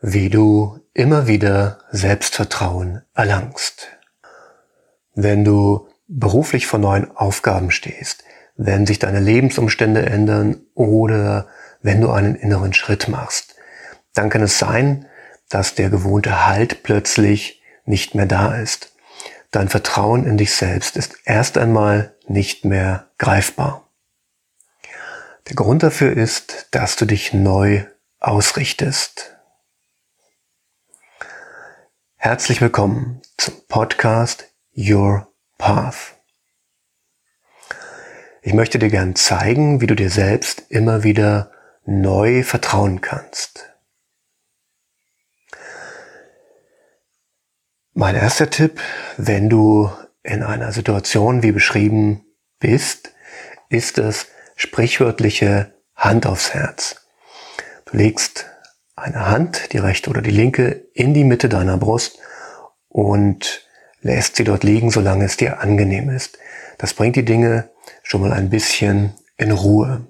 wie du immer wieder Selbstvertrauen erlangst. Wenn du beruflich vor neuen Aufgaben stehst, wenn sich deine Lebensumstände ändern oder wenn du einen inneren Schritt machst, dann kann es sein, dass der gewohnte Halt plötzlich nicht mehr da ist. Dein Vertrauen in dich selbst ist erst einmal nicht mehr greifbar. Der Grund dafür ist, dass du dich neu ausrichtest. Herzlich willkommen zum Podcast Your Path. Ich möchte dir gern zeigen, wie du dir selbst immer wieder neu vertrauen kannst. Mein erster Tipp, wenn du in einer Situation wie beschrieben bist, ist das sprichwörtliche Hand aufs Herz. Du legst eine Hand, die rechte oder die linke, in die Mitte deiner Brust und lässt sie dort liegen, solange es dir angenehm ist. Das bringt die Dinge schon mal ein bisschen in Ruhe.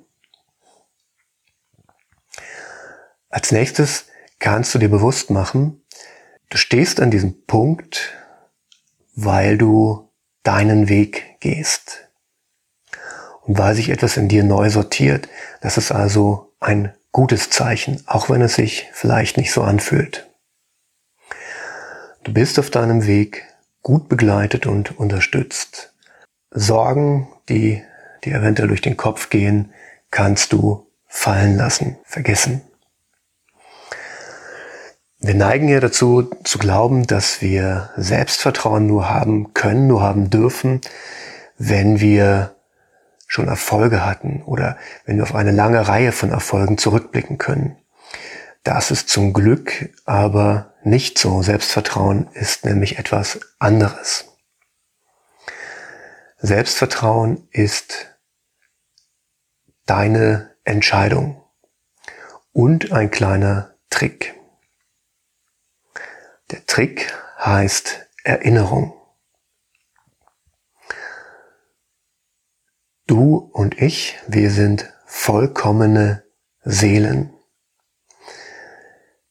Als nächstes kannst du dir bewusst machen, du stehst an diesem Punkt, weil du deinen Weg gehst. Und weil sich etwas in dir neu sortiert, das ist also ein gutes Zeichen, auch wenn es sich vielleicht nicht so anfühlt. Du bist auf deinem Weg gut begleitet und unterstützt. Sorgen, die dir eventuell durch den Kopf gehen, kannst du fallen lassen, vergessen. Wir neigen ja dazu zu glauben, dass wir Selbstvertrauen nur haben können, nur haben dürfen, wenn wir schon Erfolge hatten oder wenn wir auf eine lange Reihe von Erfolgen zurückblicken können. Das ist zum Glück aber nicht so. Selbstvertrauen ist nämlich etwas anderes. Selbstvertrauen ist deine Entscheidung und ein kleiner Trick. Der Trick heißt Erinnerung. Du und ich, wir sind vollkommene Seelen.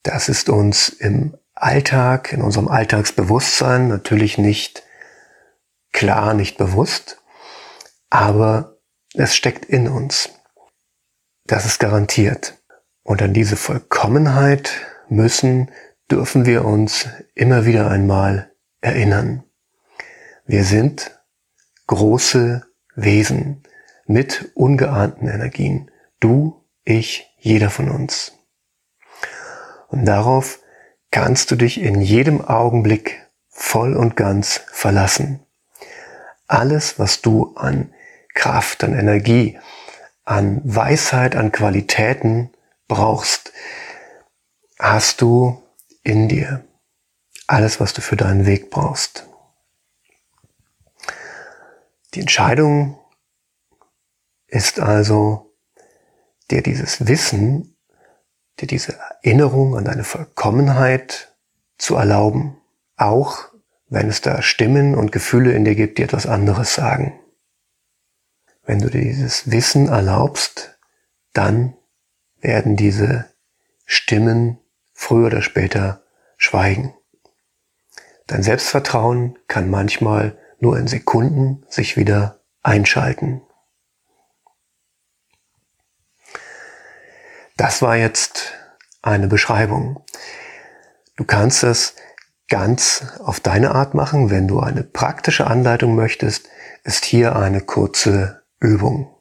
Das ist uns im Alltag, in unserem Alltagsbewusstsein natürlich nicht klar, nicht bewusst, aber es steckt in uns. Das ist garantiert. Und an diese Vollkommenheit müssen, dürfen wir uns immer wieder einmal erinnern. Wir sind große Wesen mit ungeahnten Energien. Du, ich, jeder von uns. Und darauf kannst du dich in jedem Augenblick voll und ganz verlassen. Alles, was du an Kraft, an Energie, an Weisheit, an Qualitäten brauchst, hast du in dir. Alles, was du für deinen Weg brauchst. Die Entscheidung ist also, dir dieses Wissen, dir diese Erinnerung an deine Vollkommenheit zu erlauben, auch wenn es da Stimmen und Gefühle in dir gibt, die etwas anderes sagen. Wenn du dir dieses Wissen erlaubst, dann werden diese Stimmen früher oder später schweigen. Dein Selbstvertrauen kann manchmal nur in Sekunden sich wieder einschalten. Das war jetzt eine Beschreibung. Du kannst es ganz auf deine Art machen. Wenn du eine praktische Anleitung möchtest, ist hier eine kurze Übung.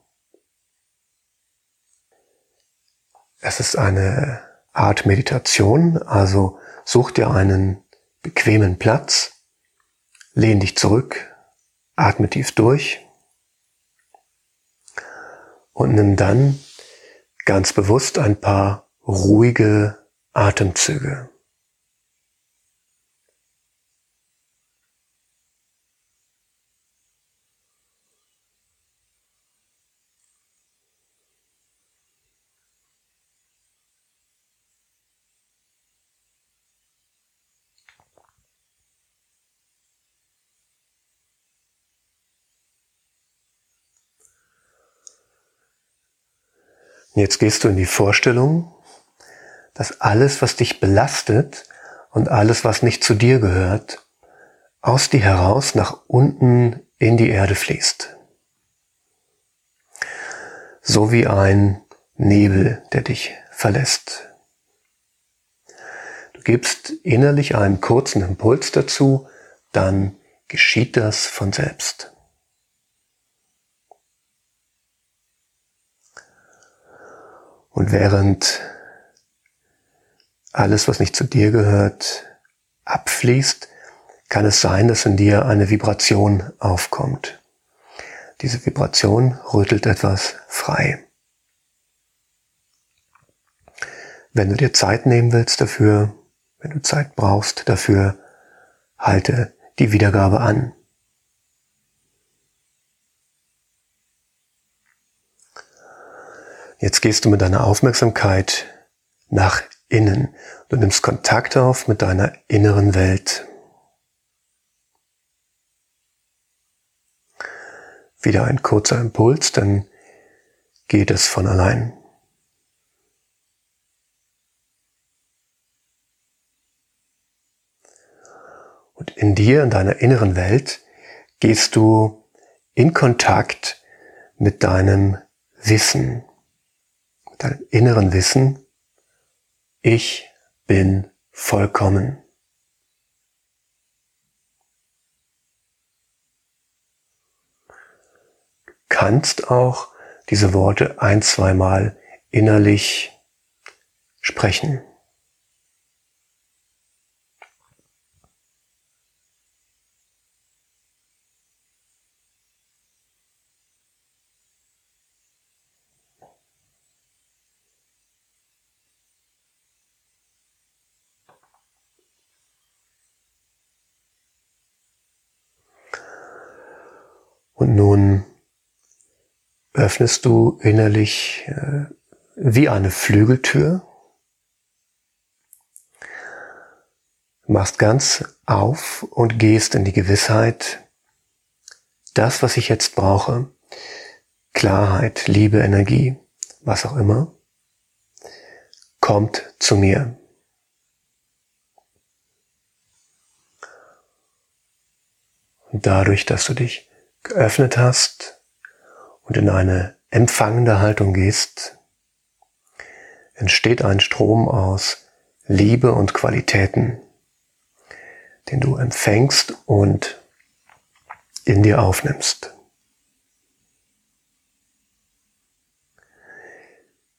Es ist eine Art Meditation, also such dir einen bequemen Platz, lehn dich zurück, Atme tief durch und nimm dann ganz bewusst ein paar ruhige Atemzüge. Jetzt gehst du in die Vorstellung, dass alles, was dich belastet und alles, was nicht zu dir gehört, aus dir heraus nach unten in die Erde fließt. So wie ein Nebel, der dich verlässt. Du gibst innerlich einen kurzen Impuls dazu, dann geschieht das von selbst. Und während alles, was nicht zu dir gehört, abfließt, kann es sein, dass in dir eine Vibration aufkommt. Diese Vibration rüttelt etwas frei. Wenn du dir Zeit nehmen willst dafür, wenn du Zeit brauchst dafür, halte die Wiedergabe an. Jetzt gehst du mit deiner Aufmerksamkeit nach innen. Du nimmst Kontakt auf mit deiner inneren Welt. Wieder ein kurzer Impuls, dann geht es von allein. Und in dir, in deiner inneren Welt, gehst du in Kontakt mit deinem Wissen, deinem inneren Wissen, ich bin vollkommen. Du kannst auch diese Worte ein, zweimal innerlich sprechen. Und nun öffnest du innerlich äh, wie eine Flügeltür, machst ganz auf und gehst in die Gewissheit, das, was ich jetzt brauche, Klarheit, Liebe, Energie, was auch immer, kommt zu mir. Und dadurch, dass du dich geöffnet hast und in eine empfangende Haltung gehst, entsteht ein Strom aus Liebe und Qualitäten, den du empfängst und in dir aufnimmst.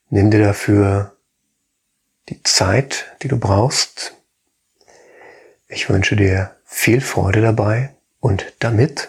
Nimm dir dafür die Zeit, die du brauchst. Ich wünsche dir viel Freude dabei und damit